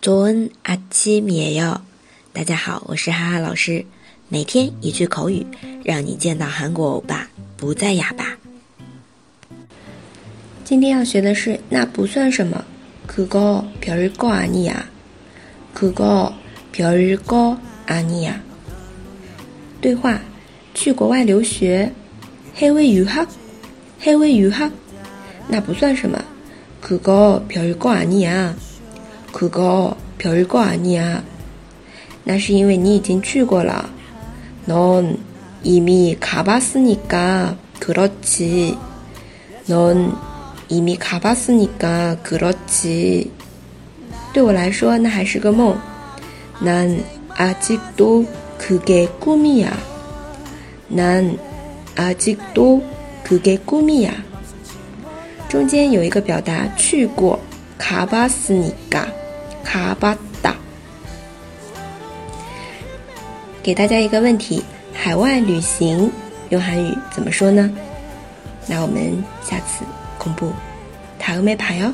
조은아침이에 요。 大家好，我是哈哈老师。每天一句口语，让你见到韩国欧巴不再哑巴。今天要学的是那不算什么，그거별거아니 야， 그거별거아니 야。 对话：去国外留学，해외유 학， 해외유 학， 那不算什么，그거별거아니 야。 그거 별거 아니야. 那是因为你已经去过了。넌 이미 가봤으니까 그렇지. 넌 이미 가봤으니까 그렇지. 对我来说那还是个梦。난 아직도 그게 꿈이야. 난 아직도 그게 꿈이야. 中间有一个表达去过， 가봤으니까 卡巴达，给大家一个问题：海外旅行用韩语怎么说呢？那我们下次公布，塔欧美牌哟。